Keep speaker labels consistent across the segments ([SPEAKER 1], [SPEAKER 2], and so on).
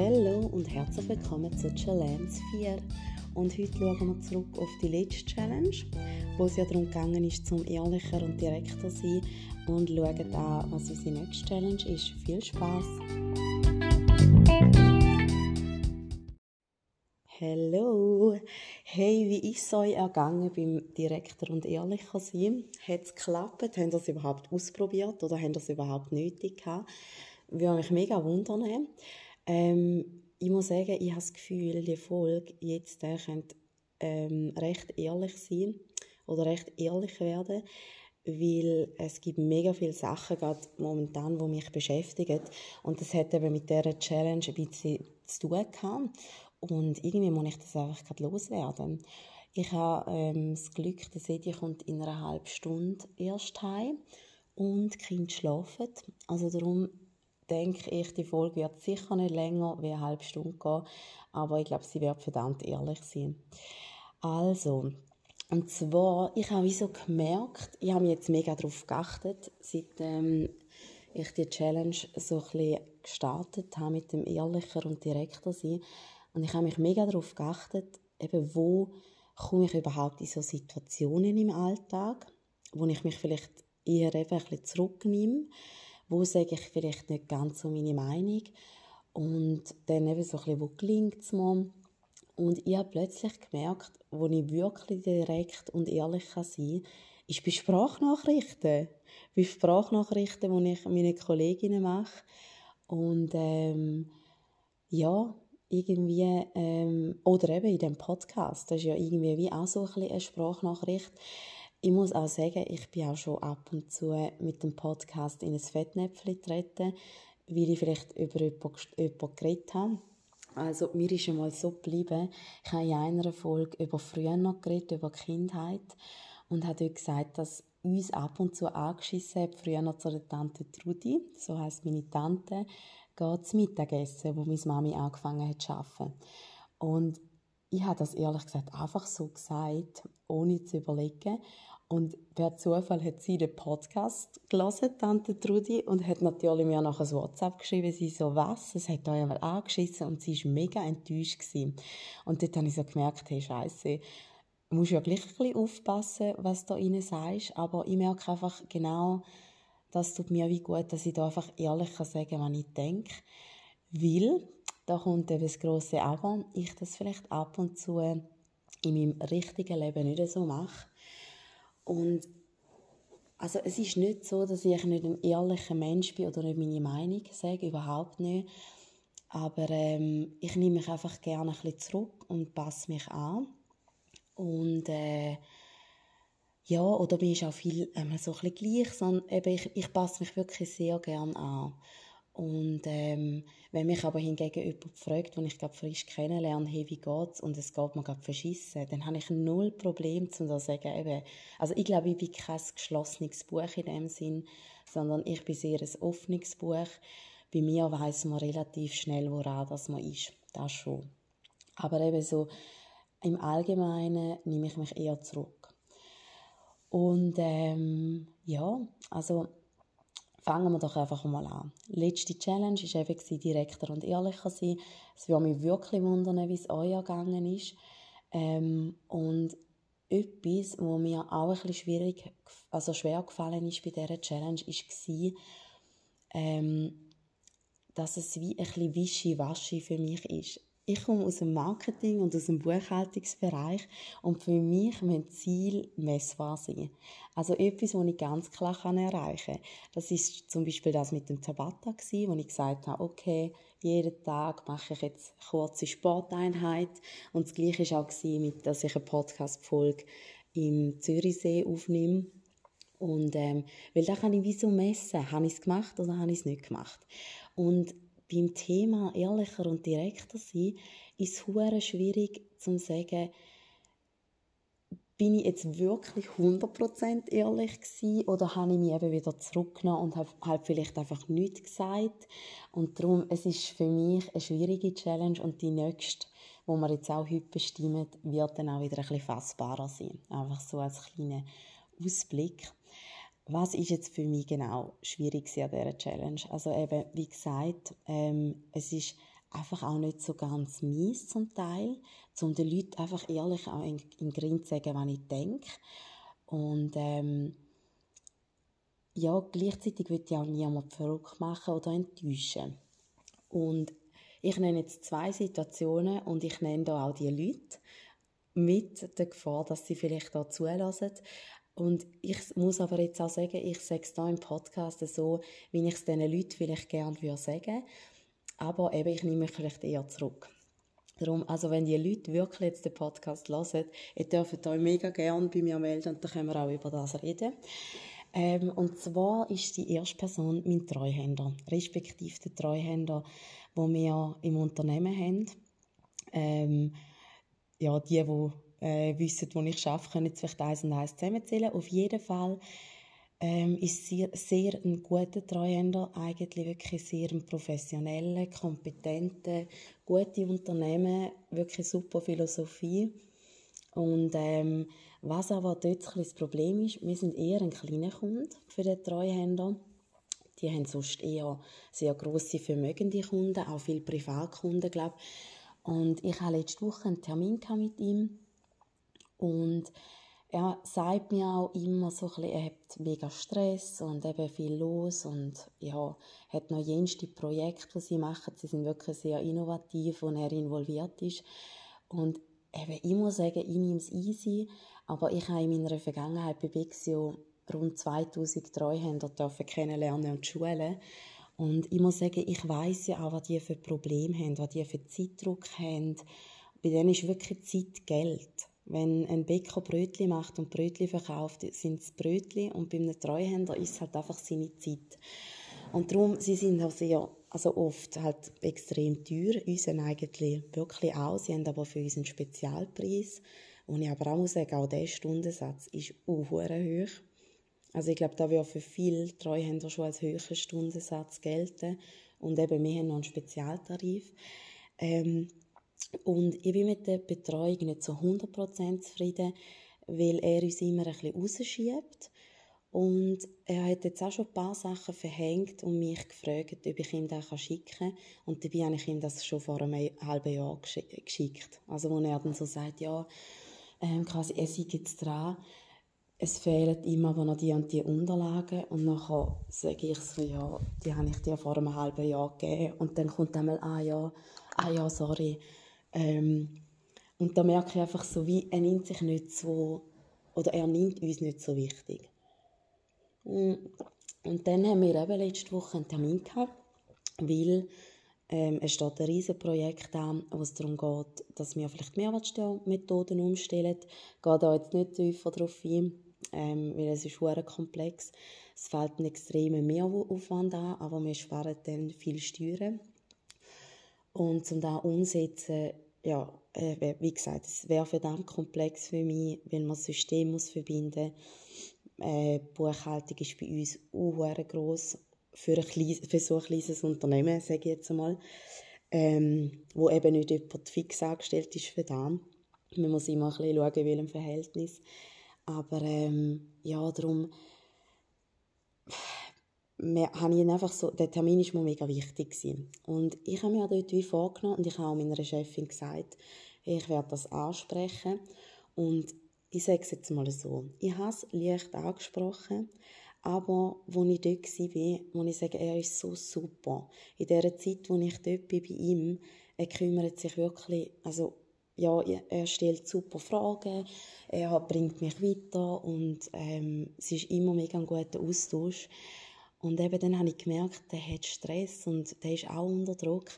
[SPEAKER 1] Hallo und herzlich willkommen zu Challenge 4. Und heute schauen wir zurück auf die letzte Challenge, wo es ja darum gegangen ist, zum ehrlicher und direkter zu sein und schauen an, was unsere nächste Challenge ist. Viel Spaß! Hallo! Hey, wie ist es euch ergangen beim direkter und ehrlicher sein? Hat es geklappt? Habt ihr es überhaupt ausprobiert oder habt ihr es überhaupt nötig gehabt? Würde mich mega wundern. Ähm, ich muss sagen, ich habe das Gefühl, die Folge jetzt äh, könnte ähm, recht ehrlich sein oder recht ehrlich werden, weil es gibt mega viele Sachen gerade momentan, die mich beschäftigen und das hat eben mit dieser Challenge ein bisschen zu tun gehabt. und irgendwie muss ich das einfach gerade loswerden. Ich habe ähm, das Glück, dass Edi kommt in einer halben Stunde erst heim und die Kinder schlafen. Also darum denke ich, die Folge wird sicher nicht länger wie eine halbe Stunde gehen, aber ich glaube, sie wird verdammt ehrlich sein. Also, und zwar, ich habe so gemerkt, ich habe mich jetzt mega darauf geachtet, seit ähm, ich die Challenge so ein bisschen gestartet habe mit dem ehrlicher und direkter sein. Und ich habe mich mega darauf geachtet, eben wo komme ich überhaupt in so Situationen im Alltag, wo ich mich vielleicht eher eben ein bisschen zurücknehme wo sage ich vielleicht nicht ganz so meine Meinung und dann eben so ein bisschen, wo gelingt es mir. Und ich habe plötzlich gemerkt, wo ich wirklich direkt und ehrlich sein kann, ist bei Sprachnachrichten. Bei Sprachnachrichten, die ich meine Kolleginnen mache. Und ähm, ja, irgendwie, ähm, oder eben in dem Podcast, das ist ja irgendwie wie auch so ein bisschen eine Sprachnachricht. Ich muss auch sagen, ich bin auch schon ab und zu mit dem Podcast in ein Fettnäpfchen getreten, weil ich vielleicht über jemanden geredet habe. Also mir ist einmal so geblieben, ich habe in einer Folge über früher noch geredet, über Kindheit und habe dort gesagt, dass uns ab und zu angeschissen hat, früher noch zu der Tante Trudi, so heißt meine Tante, geht zum Mittagessen, wo meine Mami angefangen hat zu arbeiten. Und ich habe das ehrlich gesagt einfach so gesagt, ohne zu überlegen. Und per Zufall hat sie den Podcast gelesen, Tante Trudi, und hat natürlich mir noch ein WhatsApp geschrieben, sie so, was, es hat euch einmal angeschissen, und sie war mega enttäuscht gewesen. Und dort habe ich so gemerkt, hey, Scheiße, du musst ja gleich ein bisschen aufpassen, was du ihnen sagst, aber ich merke einfach genau, das tut mir wie gut, dass ich da einfach ehrlich sagen kann, was ich denke, weil da kommt eben das grosse Aber, ich das vielleicht ab und zu in meinem richtigen Leben nicht so mache. Und also es ist nicht so, dass ich nicht ein ehrlicher Mensch bin oder nicht meine Meinung sage, überhaupt nicht. Aber ähm, ich nehme mich einfach gerne ein bisschen zurück und passe mich an. Und äh, ja, oder bin ich auch viel ähm, so ein bisschen gleich, sondern eben ich, ich passe mich wirklich sehr gerne an. Und ähm, wenn mich aber hingegen jemand fragt, den ich gerade frisch kennenlerne, hey, wie geht's? Und es geht mir gerade verschissen, dann habe ich null Problem, zu sagen, eben, also ich glaube, ich bin kein geschlossenes Buch in dem Sinn, sondern ich bin sehr ein offenes Buch. Bei mir weiß man relativ schnell, woran das man ist. Das schon. Aber eben so, im Allgemeinen nehme ich mich eher zurück. Und ähm, ja, also fangen wir doch einfach mal an. Letzte Challenge war eben direkter und ehrlicher sein. Es würde mich wirklich wundern, wie es euch ergangen ist. Ähm, und etwas, was mir auch ein bisschen schwierig, also schwer gefallen ist bei dieser Challenge, war, ähm, dass es wie ein bisschen wischiwaschi für mich ist ich komme aus dem Marketing und aus dem Buchhaltungsbereich und für mich müssen Ziel messbar sein. Also etwas, was ich ganz klar erreichen kann. Das ist zum Beispiel das mit dem Tabata wo ich gesagt habe, okay, jeden Tag mache ich jetzt eine kurze Sporteinheit und das Gleiche war auch dass ich eine Podcast-Folge im Zürichsee aufnehme und ähm, weil da kann ich wie so messen, habe ich es gemacht oder habe ich es nicht gemacht. Und beim Thema ehrlicher und direkter sein, ist es schwierig zu sagen, bin ich jetzt wirklich 100% ehrlich gewesen oder habe ich mich eben wieder zurückgenommen und habe halt vielleicht einfach nichts gesagt und darum, es ist für mich eine schwierige Challenge und die nächste, wo wir jetzt auch heute bestimmen, wird dann auch wieder ein bisschen fassbarer sein. Einfach so als kleiner Ausblick was ist jetzt für mich genau schwierig an dieser Challenge? Also eben, wie gesagt, ähm, es ist einfach auch nicht so ganz mies zum Teil, um den Leuten einfach ehrlich auch in, in Grind zu sagen, was ich denke. Und ähm, ja, gleichzeitig will ich auch niemand verrückt machen oder enttäuschen. Und ich nenne jetzt zwei Situationen und ich nenne da auch die Leute mit der Gefahr, dass sie vielleicht da zulassen. Und ich muss aber jetzt auch sagen, ich sage es hier im Podcast so, wie ich es diesen Leuten vielleicht gerne würde sagen. Aber eben, ich nehme mich vielleicht eher zurück. Darum, also wenn die Leute wirklich jetzt den Podcast hören, ihr dürft euch mega gerne bei mir melden und dann können wir auch über das reden. Ähm, und zwar ist die erste Person mein Treuhänder, respektive der Treuhänder, wo wir im Unternehmen haben. Ähm, ja, die, die äh, wissen, wo ich arbeite, können jetzt vielleicht eins und eins zusammenzählen. Auf jeden Fall ähm, ist sehr, sehr ein guter Treuhänder, eigentlich wirklich sehr ein professioneller, kompetenter, gute Unternehmen, wirklich super Philosophie. Und ähm, was aber dort das Problem ist, wir sind eher ein kleiner Kunde für den Treuhänder. Die haben sonst eher sehr grosse vermögende Kunden, auch viele Privatkunden, glaube Und ich hatte letzte Woche einen Termin mit ihm und er sagt mir auch immer so ein bisschen, er hat mega Stress und eben viel los und ja, hat noch jenste Projekte, die sie machen. Sie sind wirklich sehr innovativ und er involviert ist. Und eben, ich muss sagen, ich nehme es easy, aber ich habe in meiner Vergangenheit bei Bixio rund 2000 Treuhänder dürfen kennenlernen und schulen. Und ich muss sagen, ich weiß ja auch, was die für Probleme haben, was die für Zeitdruck haben. Bei denen ist wirklich Zeit Geld. Wenn ein Bäcker Brötli macht und Brötli verkauft, sind es Brötli und bei einem Treuhänder ist es halt einfach seine Zeit. Und darum, sie sind auch sehr, also oft halt extrem teuer, uns eigentlich wirklich auch. Sie haben aber für uns einen Spezialpreis. Und ich aber auch muss sagen, auch dieser Stundensatz ist auch hoch. Also ich glaube, da wird für viele Treuhänder schon als höherer Stundensatz gelten. Und eben, wir haben noch einen Spezialtarif. Ähm, und ich bin mit der Betreuung nicht zu 100% zufrieden, weil er uns immer ein bisschen rausschiebt. Und er hat jetzt auch schon ein paar Sachen verhängt und mich gefragt, ob ich ihm das schicken kann. Und dabei habe ich ihm das schon vor einem halben Jahr geschickt. Also wo er dann so sagt, ja, ähm, quasi, er sei jetzt dran, es fehlen ihm aber noch die und die Unterlagen und nachher sage ich so, ja, die habe ich dir vor einem halben Jahr gegeben und dann kommt einmal, ah ja, ah ja, sorry. Ähm, und da merke ich einfach so, wie er nimmt sich nicht so, oder er nimmt uns nicht so wichtig. Mm, und dann haben wir eben letzte Woche einen Termin gehabt, weil ähm, es steht ein riesiges Projekt an, wo es darum geht, dass wir vielleicht Mehrwertsteuermethoden umstellen. Ich gehe da jetzt nicht tiefer darauf ein, ähm, weil es ist sehr komplex. Es fällt ein extremer Mehraufwand an, aber wir sparen dann viel Steuern. Und zum da umsetzen, ja, äh, wie gesagt, es wäre verdammt komplex für mich, weil man das System muss verbinden muss. Äh, Buchhaltung ist bei uns auch groß für, ein kleines, für so ein kleines Unternehmen, sage ich jetzt einmal, ähm, wo eben nicht jemand fix angestellt ist für das. Man muss immer ein bisschen schauen, in welchem Verhältnis. Aber ähm, ja, darum habe ich einfach so, der Termin war mir mega wichtig. Gewesen. Und ich habe mir dort wie vorgenommen und ich habe auch meiner Chefin gesagt, ich werde das ansprechen. Und ich sage es jetzt mal so, ich habe es leicht angesprochen, aber als ich dort war, muss ich sagen, er ist so super. In der Zeit, wo ich dort bin bei ihm, er kümmert sich wirklich, also ja, er stellt super Fragen, er bringt mich weiter und ähm, es ist immer mega ein guter Austausch. Und eben dann habe ich gemerkt, der hat Stress und der ist auch unter Druck.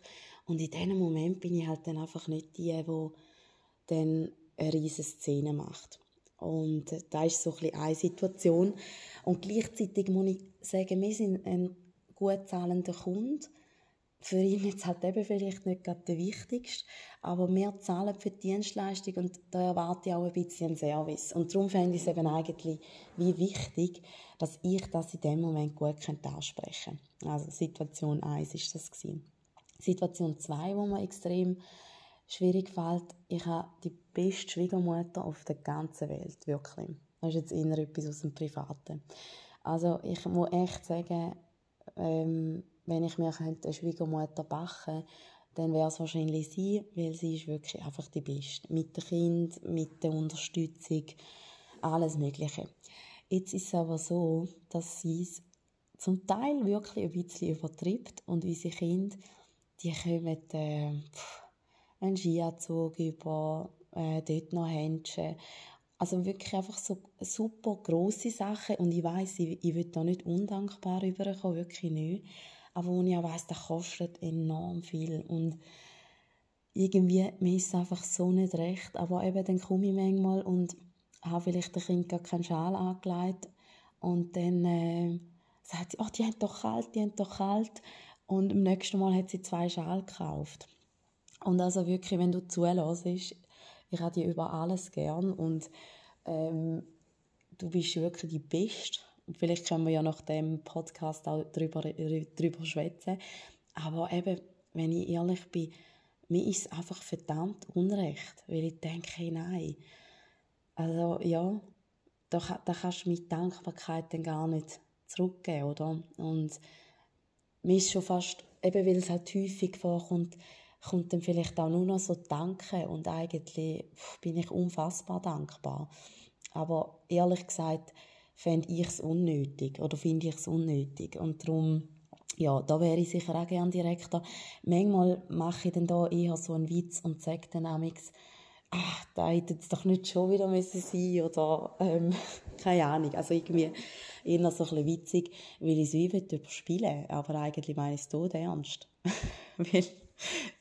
[SPEAKER 1] Und in diesem Moment bin ich halt dann einfach nicht die, die dann eine riesige Szene macht. Und da ist so ein eine Situation. Und gleichzeitig muss ich sagen, wir sind ein gut zahlender Kunde. Für ihn jetzt halt eben vielleicht nicht gerade der wichtigste, aber wir zahlen für die Dienstleistung und da erwarte ich auch ein bisschen Service. Und darum fände ich es eben eigentlich wie wichtig, dass ich das in dem Moment gut ansprechen könnte. Also Situation 1 ist das gewesen. Situation 2, wo mir extrem schwierig fällt, ich habe die beste Schwiegermutter auf der ganzen Welt, wirklich. Das ist jetzt eher etwas aus dem Privaten. Also ich muss echt sagen, ähm, wenn ich mir eine Schwiegermutter backen dann wäre es wahrscheinlich sie, weil sie ist wirklich einfach die Beste. Mit dem Kind, mit der Unterstützung, alles Mögliche. Jetzt ist es aber so, dass sie es zum Teil wirklich ein bisschen übertreibt und unsere Kinder, die kommen äh, einen Skianzug über, äh, dort noch Händchen. Also wirklich einfach so super grosse Sachen und ich weiß, ich, ich will da nicht undankbar rüberkommen, wirklich nicht. Aber auch weiss, das kostet enorm viel und irgendwie, mir ist es einfach so nicht recht. Aber eben, dann komme ich manchmal und habe vielleicht dem Kind gar keinen Schal angelegt und dann äh, sagt sie, oh, die haben doch kalt, die haben doch kalt und im nächsten Mal hat sie zwei Schal gekauft. Und also wirklich, wenn du zulässt, ich habe die über alles gern und ähm, du bist wirklich die Beste. Vielleicht können wir ja nach dem Podcast auch darüber, darüber schwätzen. Aber eben, wenn ich ehrlich bin, mir ist es einfach verdammt unrecht, weil ich denke, hey, nein, also ja, da, da kannst du mit Dankbarkeit dann gar nicht zurückgeben, oder? Und mir ist schon fast, eben weil es halt häufig vorkommt, kommt dann vielleicht auch nur noch so Danke und eigentlich bin ich unfassbar dankbar. Aber ehrlich gesagt fände ich es unnötig oder finde ich es unnötig und darum ja, da wäre ich sicher auch gerne Direktor. Manchmal mache ich dann da eher so einen Witz und sage dann amigs, ach, da hätte es doch nicht schon wieder müssen sein oder ähm, keine Ahnung. Also irgendwie eher so ein bisschen witzig, weil ich es wie überspielen aber eigentlich meine ich es tot ernst. weil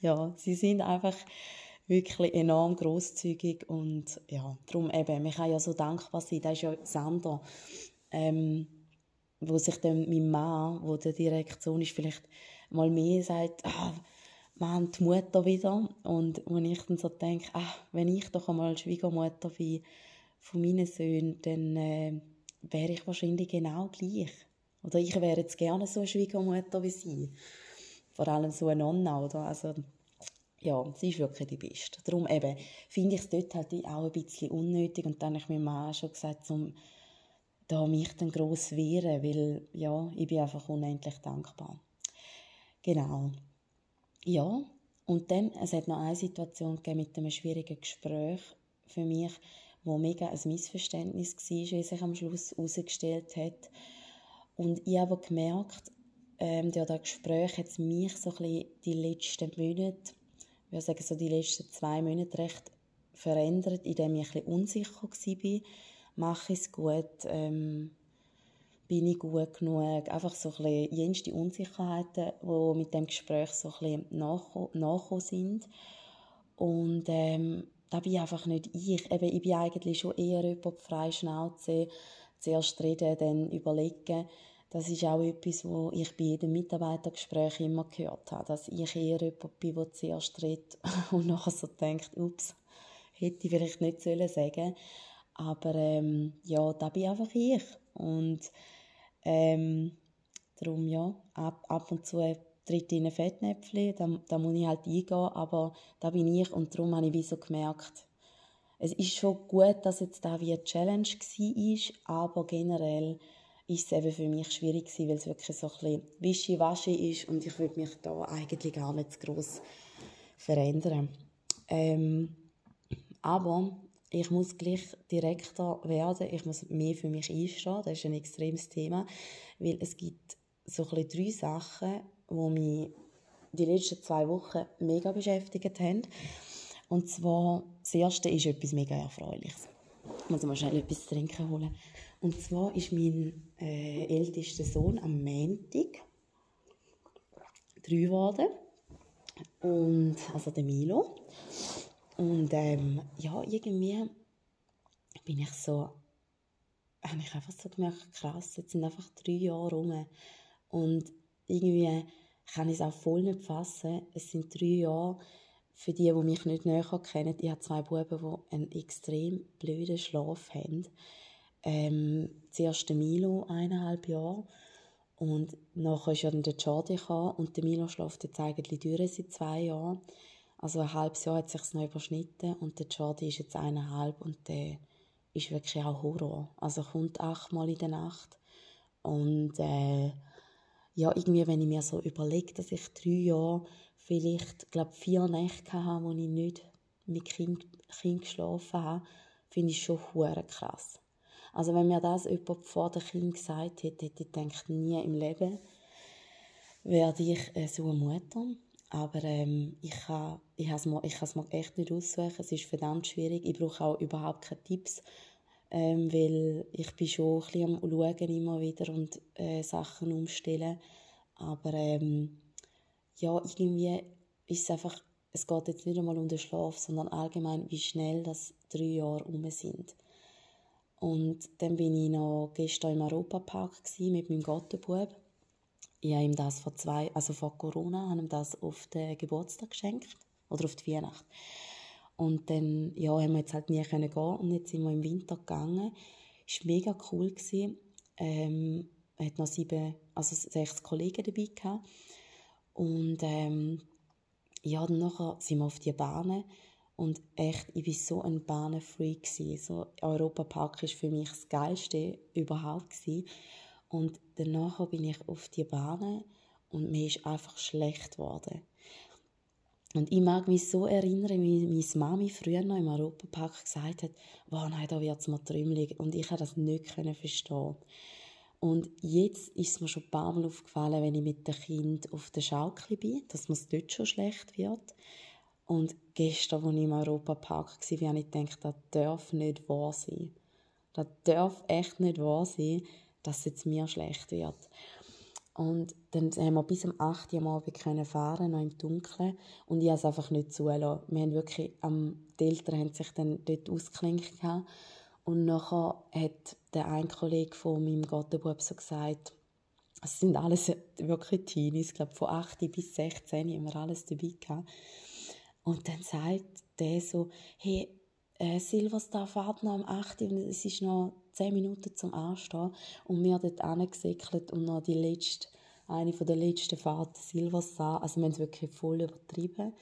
[SPEAKER 1] ja, sie sind einfach wirklich enorm großzügig und ja, darum eben, man kann ja so dankbar sein, das ist ja Sander, ähm, wo sich dann mein Mann, wo der Direktion ist, vielleicht mal mehr sagt, ah, man die Mutter wieder und wenn ich dann so denke, ah, wenn ich doch einmal Schwiegermutter bin von meinen Söhnen, dann äh, wäre ich wahrscheinlich genau gleich. Oder ich wäre jetzt gerne so eine Schwiegermutter wie sie vor allem so eine Nonna, oder? Also, ja, sie ist wirklich die Beste. Darum eben, finde ich es dort halt auch ein bisschen unnötig und dann habe ich mir mal schon gesagt, um da mich dann gross wehren, weil, ja, ich bin einfach unendlich dankbar. Genau. Ja, und dann, es hat noch eine Situation gegeben mit einem schwierigen Gespräch für mich, wo mega ein Missverständnis war, wie sich am Schluss herausgestellt hat. Und ich habe gemerkt, ähm, durch das Gespräch hat mich so ein bisschen die letzten Monate, ich würde sagen so die letzten zwei Monate recht verändert, indem ich ein bisschen unsicher war. Mache ich es gut? Ähm, bin ich gut genug? Einfach so ein bisschen jenste Unsicherheiten, die mit dem Gespräch so ein bisschen nachgekommen sind. Und ähm, da bin ich einfach nicht ich. Eben, ich bin eigentlich schon eher jemand frei Schnauze, zuerst reden, dann überlegen. Das ist auch etwas, was ich bei jedem Mitarbeitergespräch immer gehört habe, dass ich eher jemand bin, der zuerst redet und nachher so denkt, ups, hätte ich vielleicht nicht sollen sagen. Aber ähm, ja, da bin einfach ich. Und ähm, darum ja, ab, ab und zu tritt in ein Fettnäpfchen, da, da muss ich halt eingehen, aber da bin ich und darum habe ich wie so gemerkt, es ist schon gut, dass jetzt da wie eine Challenge war, aber generell ist es eben für mich schwierig gewesen, weil es wirklich so ein bisschen wischi-waschi ist und ich würde mich da eigentlich gar nicht zu gross verändern. Ähm, aber ich muss gleich Direktor werden, ich muss mehr für mich einstehen, das ist ein extremes Thema, weil es gibt so ein bisschen drei Sachen, die mich die letzten zwei Wochen mega beschäftigt haben. Und zwar, das erste ist etwas mega Erfreuliches. Ich muss mal schnell etwas zu trinken holen. Und zwar ist mein äh, ältester Sohn am Montag drei geworden. Und, also der Milo. Und ähm, ja, irgendwie bin ich so, habe ich einfach so gemerkt, krass, jetzt sind einfach drei Jahre rum. Und irgendwie kann ich es auch voll nicht fassen. Es sind drei Jahre, für die, die mich nicht näher kennen, ich habe zwei Buben, die einen extrem blöden Schlaf haben ähm, zuerst der Milo eineinhalb Jahre und nachher ist ja dann der Jordi und der Milo schläft jetzt eigentlich durch seit zwei Jahren. Also ein halbes Jahr hat sich noch überschnitten und der Jordi ist jetzt eineinhalb und der ist wirklich auch Horror. Also kommt achtmal in der Nacht und äh, ja, irgendwie, wenn ich mir so überlege, dass ich drei Jahre vielleicht, glaube vier Nächte hatte, wo ich nicht mit Kind, kind geschlafen habe, finde ich schon krass. Also wenn mir das jemand vor dem Kind gesagt hätte, hätte ich gedacht, nie im Leben werde ich äh, so eine Mutter. Aber ähm, ich kann ich es mir, mir echt nicht aussuchen. Es ist verdammt schwierig. Ich brauche auch überhaupt keine Tipps, ähm, weil ich bin schon ein bisschen am Schauen immer wieder und äh, Sachen umstellen. Aber ähm, ja, irgendwie ist es einfach, es geht jetzt nicht einmal um den Schlaf, sondern allgemein, wie schnell das drei Jahre um sind. Und dann bin ich noch gestern im Europapark mit meinem Gottenbub ich habe ihm das vor zwei, also vor Corona, habe ihm das auf den Geburtstag geschenkt oder auf die Weihnacht. Und dann, ja, haben wir jetzt halt nie können gehen und jetzt sind wir im Winter gegangen. Es war mega cool gewesen. Ähm, hat noch sieben, also sechs Kollegen dabei gehabt. Und ähm, ja, dann sind wir auf die Bahnen und echt, ich war so ein Bahnenfreak So, Europapark war für mich das Geilste überhaupt gewesen. Und danach bin ich auf die Bahn und mir ist einfach schlecht geworden. Und ich mag mich so erinnern, wie meine Mami früher noch im Europapark gesagt hat, wow, nein, da wird es mir trümmelig. Und ich konnte das nicht verstehen. Und jetzt ist mir schon ein paar Mal aufgefallen, wenn ich mit dem Kind auf der Schaukel bin, dass mir es dort schon schlecht wird. Und gestern, als ich im Europapark war, habe ich gedacht, das darf nicht wahr sein. Das darf echt nicht wahr sein, dass es jetzt mir schlecht wird. Und dann haben wir bis um 8 Uhr am Abend können fahren, noch im Dunkeln. Und ich habe es einfach nicht zulassen. Wir haben wirklich, ähm, die Eltern haben sich dann dort ausgeklinkt. Und nachher hat der ein Kollege von meinem Gottenbub so gesagt, es sind alles wirklich Teenies, ich glaube von 8 bis 16 haben wir alles dabei gehabt. Und dann sagt der so, hey, äh, Silverstar fährt noch am 8 und es ist noch 10 Minuten zum Anstehen und wir dort angesäckelt und noch die letzte, eine von der letzten Fahrten Silverstar, also wir haben es wirklich voll übertrieben.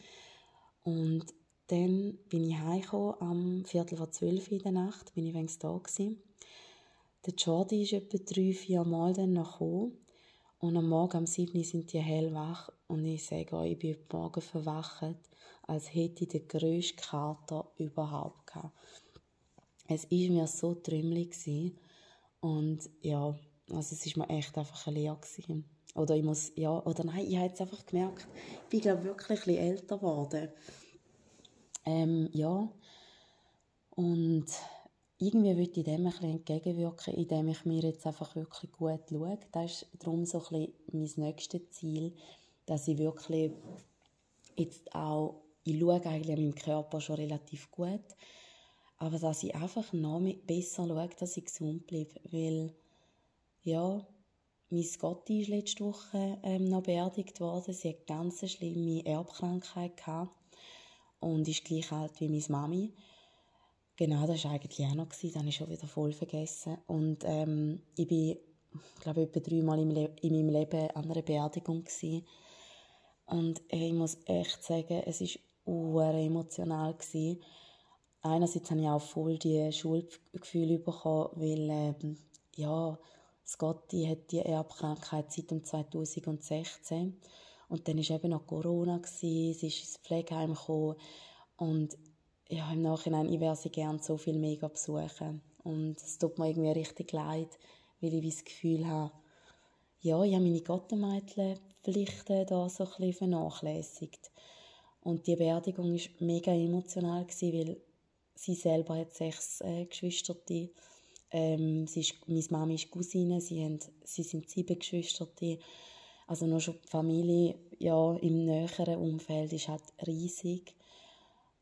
[SPEAKER 1] Und dann bin ich heimgekommen, am Viertel vor zwölf in der Nacht, bin ich wenigstens da gewesen. Der Jordi ist etwa drei, vier Mal dann noch gekommen. Und am Morgen, am 7. sind die hellwach. Und ich sage euch, ich bin Morgen verwacht, als hätte ich den grössten Kater überhaupt gehabt es war mir so trümmelig und ja, also es ist mir echt einfach ein leer gewesen. Oder ich muss, ja, oder nein, ich habe jetzt einfach gemerkt, ich bin glaube wirklich ein bisschen älter geworden. Ähm, ja, und irgendwie würde ich dem ein bisschen entgegenwirken, indem ich mir jetzt einfach wirklich gut schaue. Das ist darum so ein bisschen mein nächstes Ziel, dass ich wirklich jetzt auch, ich schaue eigentlich an meinem Körper schon relativ gut, aber dass ich einfach noch besser schaue, dass ich gesund bleibe. Weil, ja, meine Gotti ist letzte Woche ähm, noch beerdigt worden. Sie hat eine ganz schlimme Erbkrankheit gehabt und ist gleich alt wie meine Mami. Genau, das war eigentlich auch noch, das habe ich schon wieder voll vergessen. Und ähm, ich bin, glaube ich, etwa dreimal im in meinem Leben an einer Beerdigung gewesen. Und ich muss echt sagen, es war emotional gewesen einerseits habe ich auch voll die Schuldgefühle bekommen, weil ähm, ja, Scotty hat die Erbkrankheit seit dem 2016 und dann war eben noch Corona, gewesen, sie ist ins Pflegeheim gekommen. Und ja, im Nachhinein, ich wäre sie gerne so viel mega besuchen. Und es tut mir irgendwie richtig leid, weil ich das Gefühl habe, ja, ich habe meine Gottenmädchenpflichten da so ein bisschen vernachlässigt. Und die Beerdigung war mega emotional, gewesen, weil Sie selber hat sechs äh, Geschwister. Ähm, sie ist, meine Mama ist Cousine, sie, haben, sie sind sieben Geschwister. Also noch schon die Familie ja, im näheren Umfeld ist halt riesig.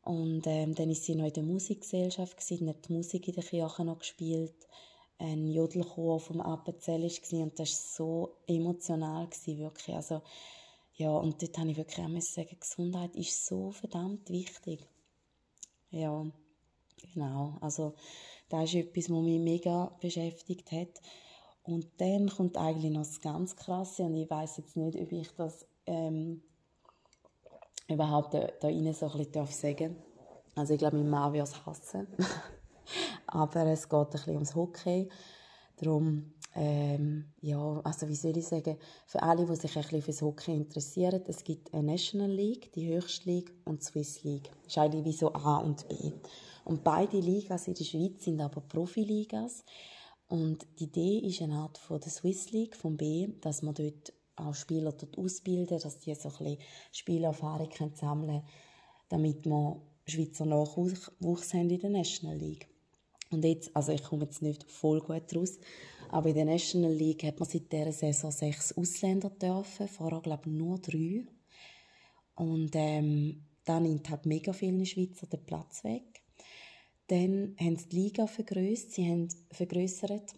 [SPEAKER 1] Und ähm, dann ist sie noch in der Musikgesellschaft, gewesen, hat die Musik in der Kirche noch gespielt. Ein Jodelchor vom Appenzell war und das war so emotional, gewesen, wirklich. Also, ja, und dort habe ich wirklich auch sagen, Gesundheit ist so verdammt wichtig. Ja. Genau, also das ist etwas, was mich mega beschäftigt hat. Und dann kommt eigentlich noch das ganz Krasse und ich weiß jetzt nicht, ob ich das ähm, überhaupt da, rein so ein bisschen sagen darf. Also ich glaube, mein Mann wird es hassen. Aber es geht ein bisschen ums Hockey. Darum ähm, ja, also wie soll ich sagen, für alle, die sich ein bisschen für das Hockey interessieren, es gibt eine National League, die höchste League, und die Swiss League. Das ist eigentlich wie so A und B. Und beide Ligas in der Schweiz sind aber Profiligas. Und die Idee ist eine Art von der Swiss League, vom B, dass man dort auch Spieler dort ausbilden, dass die so ein bisschen Spielerfahrung sammeln können, damit wir Schweizer Nachwuchs haben in der National League. Und jetzt, also ich komme jetzt nicht voll gut raus, aber in der National League hat man seit dieser Saison sechs Ausländer dürfen, vorher glaube ich nur drei. Und ähm, dann nimmt halt mega viele Schweizer den Platz weg. Dann haben sie die Liga vergrößert, sie haben vergrößert.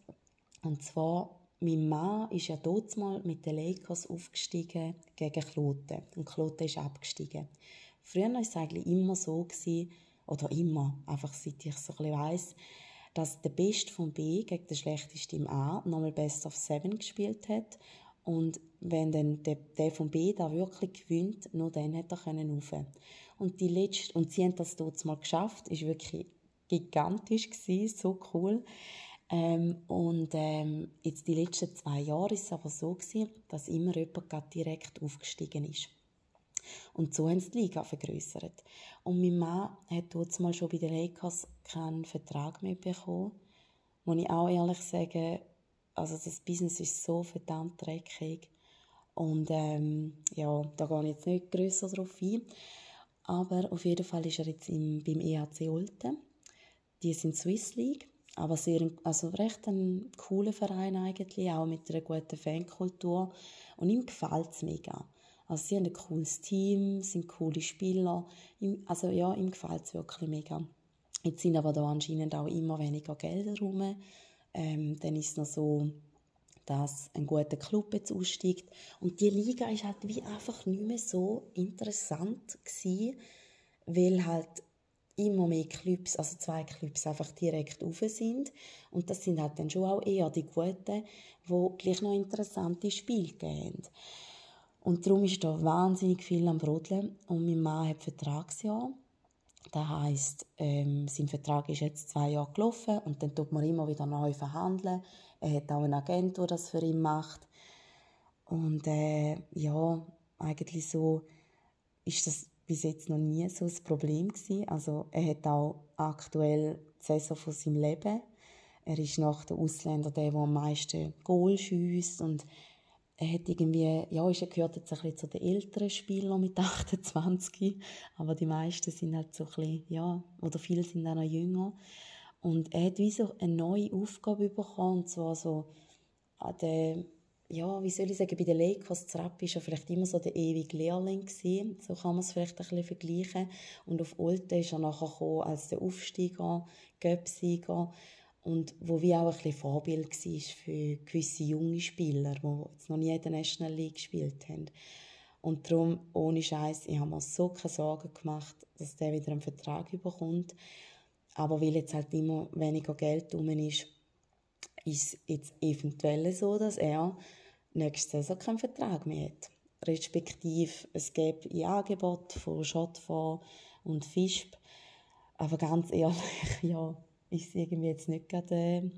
[SPEAKER 1] Und zwar, mein Mann ist ja dort mal mit den Lakers aufgestiegen gegen Kloten. Und Kloten ist abgestiegen. Früher war es eigentlich immer so, gewesen, oder immer, einfach seit ich so ein bisschen weiss, dass der Beste vom B gegen den Schlechtesten im A nochmal Best of Seven gespielt hat. Und wenn dann der, der vom B da wirklich gewinnt, nur dann hat er können rauf. Und die letzte, und sie haben das dort mal geschafft, ist wirklich gigantisch gewesen, so cool. Ähm, und ähm, jetzt die letzten zwei Jahre ist es aber so gewesen, dass immer jemand direkt aufgestiegen ist. Und so haben sie die Liga vergrößert. Und mein Mann hat dort mal schon bei den Lakers keinen Vertrag mehr bekommen. Muss ich auch ehrlich sagen, also das Business ist so verdammt dreckig. Und ähm, ja, da gehe ich jetzt nicht grösser drauf ein. Aber auf jeden Fall ist er jetzt im, beim EHC Olten. Die sind Swiss League, aber sehr, also recht ein cooler Verein eigentlich, auch mit einer guten Fankultur. Und ihm gefällt es mega. Also sie haben ein cooles Team, sind coole Spieler. Also ja, ihm gefällt es wirklich mega. Jetzt sind aber da anscheinend auch immer weniger Gelder rum. Ähm, dann ist es noch so, dass ein guter Club jetzt aussteigt. Und die Liga ist halt wie einfach nicht mehr so interessant gewesen, weil halt immer mehr Clubs, also zwei Clubs einfach direkt rauf sind. Und das sind halt dann schon auch eher die Guten, die gleich noch interessante Spiele geben. Und darum ist da wahnsinnig viel am Brodeln. Und mein Mann hat Vertragsjahr. Das heisst, ähm, sein Vertrag ist jetzt zwei Jahre gelaufen und dann tut man immer wieder neu verhandeln. Er hat auch einen Agent, der das für ihn macht. Und äh, ja, eigentlich so ist das bis jetzt noch nie so ein Problem gewesen. Also er hat auch aktuell die Saison von seinem Leben. Er ist nach den Ausländer der, der am meisten Goal schießt und er hat irgendwie, ja, er gehört jetzt ein bisschen zu den älteren Spielern mit 28, aber die meisten sind halt so ein bisschen, ja, oder viele sind auch noch jünger. Und er hat wie so eine neue Aufgabe bekommen, und zwar so an der, ja, wie soll ich sagen, bei den Lakers Trapp ist er vielleicht immer so der ewige Lehrling gewesen. So kann man es vielleicht ein bisschen vergleichen. Und auf Olten ist er nachher gekommen als der Aufsteiger, Göpsieger und wo wie auch ein Vorbild war für gewisse junge Spieler, die jetzt noch nie in der National League gespielt haben. Und darum, ohne Scheiß, ich habe mir so keine Sorgen gemacht, dass der wieder einen Vertrag bekommt. Aber weil jetzt halt immer weniger Geld drum ist, ist es jetzt eventuell so, dass er nächste Saison keinen Vertrag mehr hat. Respektive, es gibt ein Angebot von Schotfor und Fischb. Aber ganz ehrlich, ja, ist irgendwie jetzt nicht gerade, äh,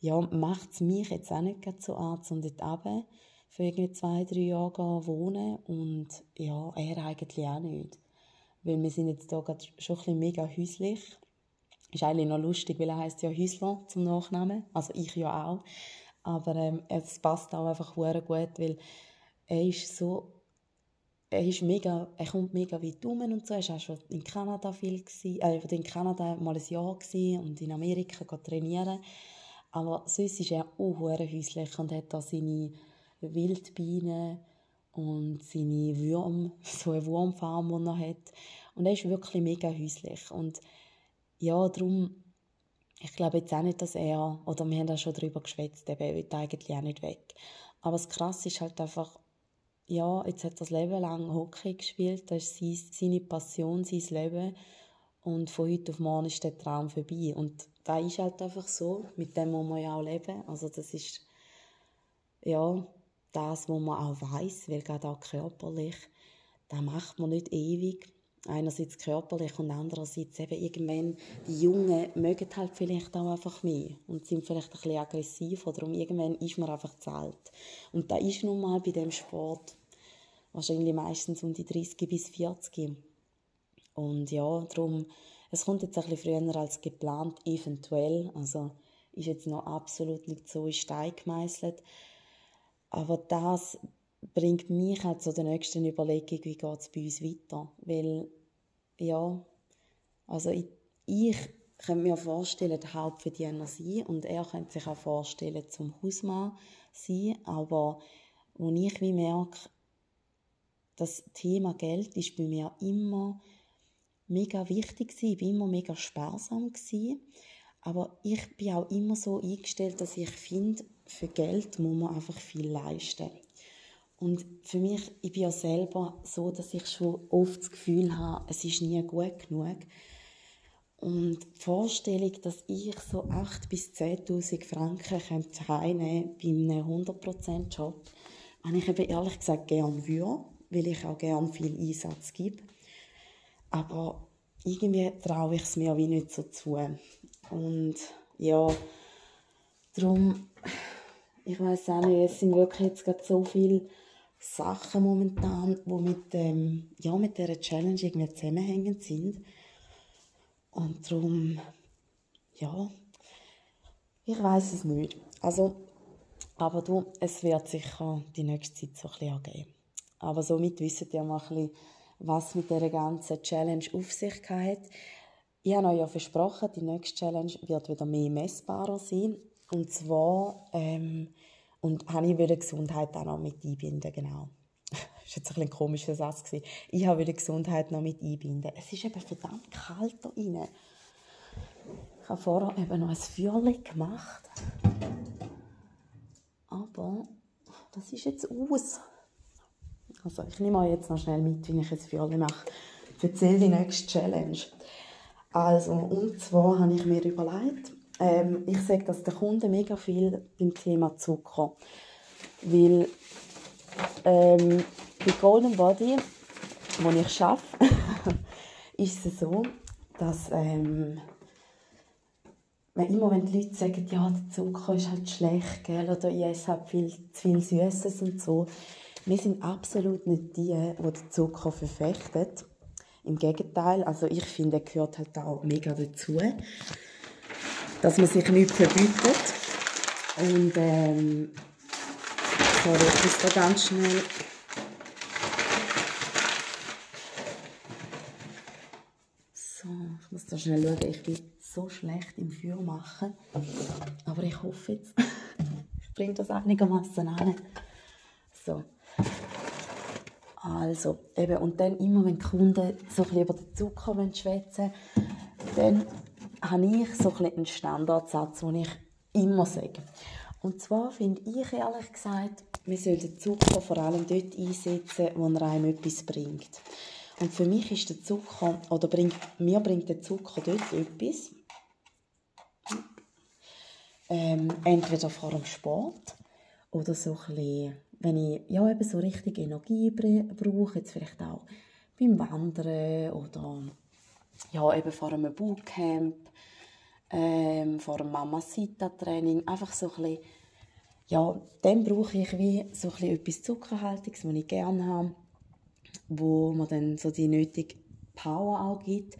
[SPEAKER 1] ja, macht es mich jetzt auch nicht gerade so an, um dort runter für irgendwie zwei, drei Jahre wohnen und ja, er eigentlich auch nicht. Weil wir sind jetzt hier gerade schon ein bisschen mega häuslich. Ist eigentlich noch lustig, weil er heißt ja Häusler zum Nachnamen, also ich ja auch. Aber ähm, es passt auch einfach gut, weil er ist so er ist mega, er kommt mega weit rum und so. Er war auch schon in Kanada viel, gewesen, äh, in Kanada mal ein Jahr und in Amerika trainieren. Aber sonst ist er auch häuslich und hat da seine Wildbienen und seine Würm, so eine Wurmfarm, die er hat. Und er ist wirklich mega häuslich. Und ja, darum, ich glaube jetzt auch nicht, dass er, oder wir haben auch schon darüber geschwätzt, er will eigentlich auch nicht weg. Aber das Krasse ist halt einfach, ja, jetzt hat er das Leben lang Hockey gespielt, das ist seine Passion, sein Leben. Und von heute auf morgen ist der Traum vorbei. Und da ist halt einfach so, mit dem muss man ja auch leben, also das ist ja das, was man auch weiß, weil gerade auch körperlich, da macht man nicht ewig. Einerseits körperlich und andererseits eben irgendwann, die Jungen mögen halt vielleicht auch einfach mehr und sind vielleicht ein bisschen aggressiv oder irgendwann ist man einfach zu alt. Und da ist nun mal bei dem Sport wahrscheinlich meistens um die 30 bis 40. Und ja, darum, es kommt jetzt ein bisschen früher als geplant, eventuell, also ist jetzt noch absolut nicht so in Stein gemeißelt. Aber das bringt mich halt zu der nächsten Überlegung, wie geht es bei uns weiter. Weil, ja, also ich, ich könnte mir vorstellen, der Hauptverdiener sein und er könnte sich auch vorstellen, zum Hausmann sein, aber wo ich wie merke, das Thema Geld ist bei mir immer mega wichtig gewesen, ich war immer mega sparsam gewesen, aber ich bin auch immer so eingestellt, dass ich finde, für Geld muss man einfach viel leisten. Und für mich, ich bin ja selber so, dass ich schon oft das Gefühl habe, es ist nie gut genug. Und die Vorstellung, dass ich so 8.000 bis 10.000 Franken könnte heimnehmen bei einem 100%-Job, habe ich eben ehrlich gesagt gern würde, weil ich auch gern viel Einsatz gebe. Aber irgendwie traue ich es mir wie nicht so zu. Und ja, darum, ich weiß auch nicht, es sind wirklich jetzt gerade so viele Sachen momentan, die mit, dem, ja, mit dieser Challenge irgendwie zusammenhängend sind. Und darum, ja, ich weiß es nicht. Also, aber du, es wird sicher die nächste Zeit so ein bisschen angeben. Aber somit wisst ihr mal ein bisschen, was mit dieser ganzen Challenge auf sich hat. Ich habe euch ja versprochen, die nächste Challenge wird wieder mehr messbarer sein. Und zwar ähm, und habe ich wieder Gesundheit auch noch mit einbinden, genau. Das war jetzt ein, ein komischer Satz. Gewesen. Ich habe wieder Gesundheit noch mit einbinden. Es ist eben verdammt kalt hier drin. Ich habe vorher eben noch ein Feuerchen gemacht. Aber das ist jetzt aus. Also ich nehme euch jetzt noch schnell mit, wie ich ein Feuerchen mache. Erzähle die nächste Challenge. Also, und zwar habe ich mir überlegt, ähm, ich sage das den Kunden mega viel beim Thema Zucker. Weil ähm, bei Golden Body, wo ich arbeite, ist es so, dass ähm, wenn immer wenn die Leute sagen, ja, der Zucker ist halt schlecht, gell, oder ich esse halt viel, zu viel Süßes und so, wir sind absolut nicht die, die den Zucker verfechten. Im Gegenteil, also ich finde, er gehört halt auch mega dazu dass man sich nichts verbietet. Und ähm, sorry, ich muss da ganz schnell So, ich muss da schnell schauen. Ich bin so schlecht im Feuer machen. Aber ich hoffe jetzt, ich bringe das einigermaßen an. So. Also, eben, und dann immer, wenn die Kunden so ein über den Zucker schwätzen dann habe ich so ein einen Standardsatz, den ich immer sage. Und zwar finde ich ehrlich gesagt, wir sollten Zucker vor allem dort einsetzen, wo er einem etwas bringt. Und für mich ist der Zucker, oder bringt, mir bringt der Zucker dort etwas, ähm, entweder vor dem Sport oder so ein bisschen, wenn ich ja, eben so richtig Energie brauche, jetzt vielleicht auch beim Wandern oder ja, eben vor einem Bootcamp, ähm, vor einem Mamacita-Training, einfach so ein bisschen, ja, dann brauche ich wie so ein bisschen etwas Zuckerhaltiges, was ich gerne habe, wo man dann so die nötige Power auch gibt,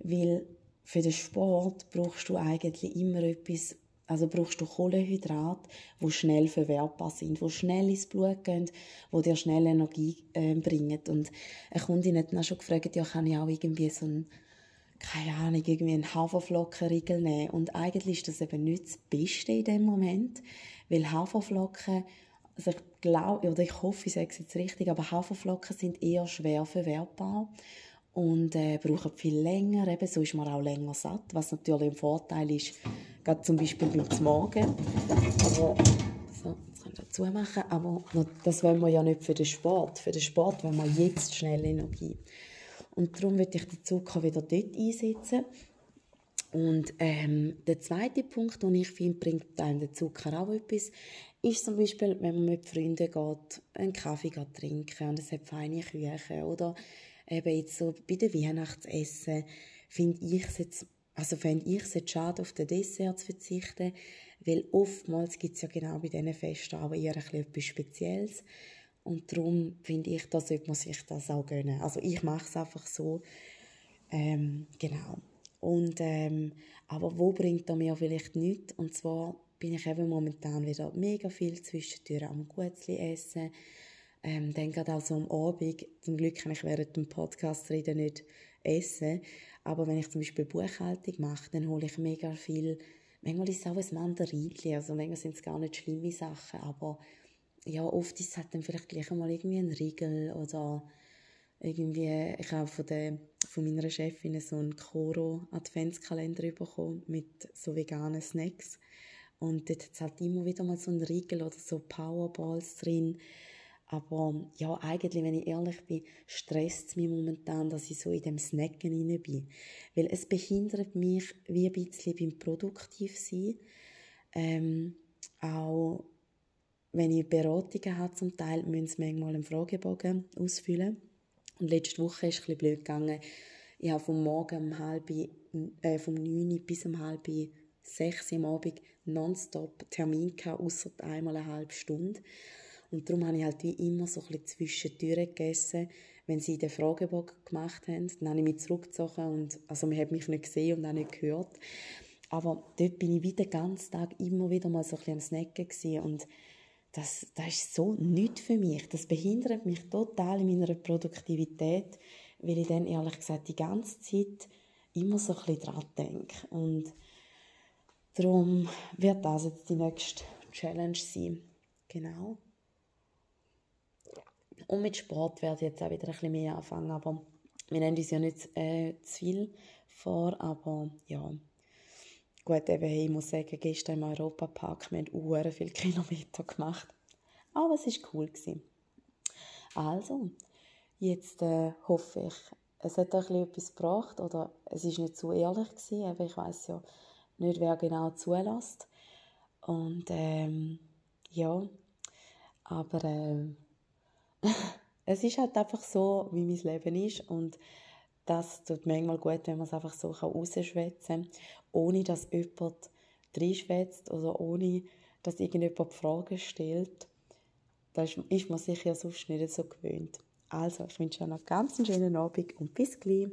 [SPEAKER 1] weil für den Sport brauchst du eigentlich immer etwas, also brauchst du Kohlenhydrate, die schnell verwertbar sind, die schnell ins Blut gehen, die dir schnell Energie äh, bringen. Und eine Kundin hat dann schon gefragt, ja, kann ich auch irgendwie so ein keine Ahnung, irgendwie einen Haferflockenriegel nehmen. Und eigentlich ist das eben nicht das Beste in dem Moment, weil Haferflocken, also ich glaube, oder ich hoffe, ich sage es jetzt richtig, aber Haferflocken sind eher schwer verwertbar und äh, brauchen viel länger, eben, so ist man auch länger satt, was natürlich ein Vorteil ist, gerade zum Beispiel beim Morgen. Aber, so, jetzt können wir dazu machen, aber das wollen wir ja nicht für den Sport. Für den Sport wollen wir jetzt schnell Energie. Und darum würde ich den Zucker wieder dort einsetzen. Und ähm, der zweite Punkt, den ich finde, bringt einem der Zucker auch etwas, ist zum Beispiel, wenn man mit Freunden geht, einen Kaffee geht trinken und es hat feine Küche oder eben jetzt so bei den Weihnachtsessen, finde ich es jetzt, also fände ich es jetzt schade, auf den Dessert zu verzichten, weil oftmals gibt es ja genau bei diesen Festen auch eher etwas Spezielles. Und darum finde ich, da sollte man sich das auch gönnen. Also ich mache es einfach so. Ähm, genau. Und, ähm, aber wo bringt er mir vielleicht nichts? Und zwar bin ich eben momentan wieder mega viel zwischendurch am Gutzli essen. Ähm, dann gerade auch so am Abend. Zum Glück kann ich während dem Podcast reden nicht essen. Aber wenn ich zum Beispiel Buchhaltung mache, dann hole ich mega viel. Manchmal ist es auch ein Mandarinchen. Also manchmal sind es gar nicht schlimme Sachen. Aber ja, oft ist es halt dann vielleicht gleich einmal irgendwie ein Riegel oder irgendwie, ich habe von, der, von meiner Chefin so einen Koro Adventskalender bekommen mit so veganen Snacks und dort hat es halt immer wieder mal so einen Riegel oder so Powerballs drin. Aber ja, eigentlich, wenn ich ehrlich bin, stresst es mich momentan, dass ich so in dem Snacken rein bin. Weil es behindert mich wie ein bisschen beim Produktivsein. Ähm, auch wenn ich Beratungen habe zum Teil, müssen sie manchmal einen Fragebogen ausfüllen. Und letzte Woche ist es ein blöd gegangen. Ich habe vom Morgen um halb, äh, vom 9 bis um halb 6 Uhr am Abend nonstop Termin gehabt, ausser einmal eine halbe Stunde. Und darum habe ich halt wie immer so ein bisschen zwischendurch gegessen, wenn sie den Fragebogen gemacht haben. Dann habe ich mich zurückgezogen und, also man hat mich nicht gesehen und auch nicht gehört. Aber dort bin ich wieder den ganzen Tag immer wieder mal so ein bisschen am Snacken gewesen. und das, das ist so nichts für mich. Das behindert mich total in meiner Produktivität, weil ich dann ehrlich gesagt die ganze Zeit immer so ein bisschen dran denke. Und darum wird das jetzt die nächste Challenge sein. Genau. Und mit Sport werde ich jetzt auch wieder ein bisschen mehr anfangen, aber wir nennen uns ja nicht äh, zu viel vor, aber ja. Gut, eben, ich muss sagen, gestern im Europapark, wir haben viele Kilometer gemacht. Aber es war cool. Gewesen. Also, jetzt äh, hoffe ich, es hat euch etwas gebracht oder es ist nicht zu ehrlich gewesen, aber ich weiß ja nicht, wer genau zulässt. Und ähm, ja, aber äh, es ist halt einfach so, wie mein Leben ist und das tut manchmal gut, wenn man es einfach so rausschwätzen kann, ohne dass jemand reinschwätzt oder ohne, dass irgendjemand Fragen stellt. Das ist man sich ja sonst nicht so gewöhnt. Also, ich wünsche euch noch einen ganz schönen Abend und bis gleich.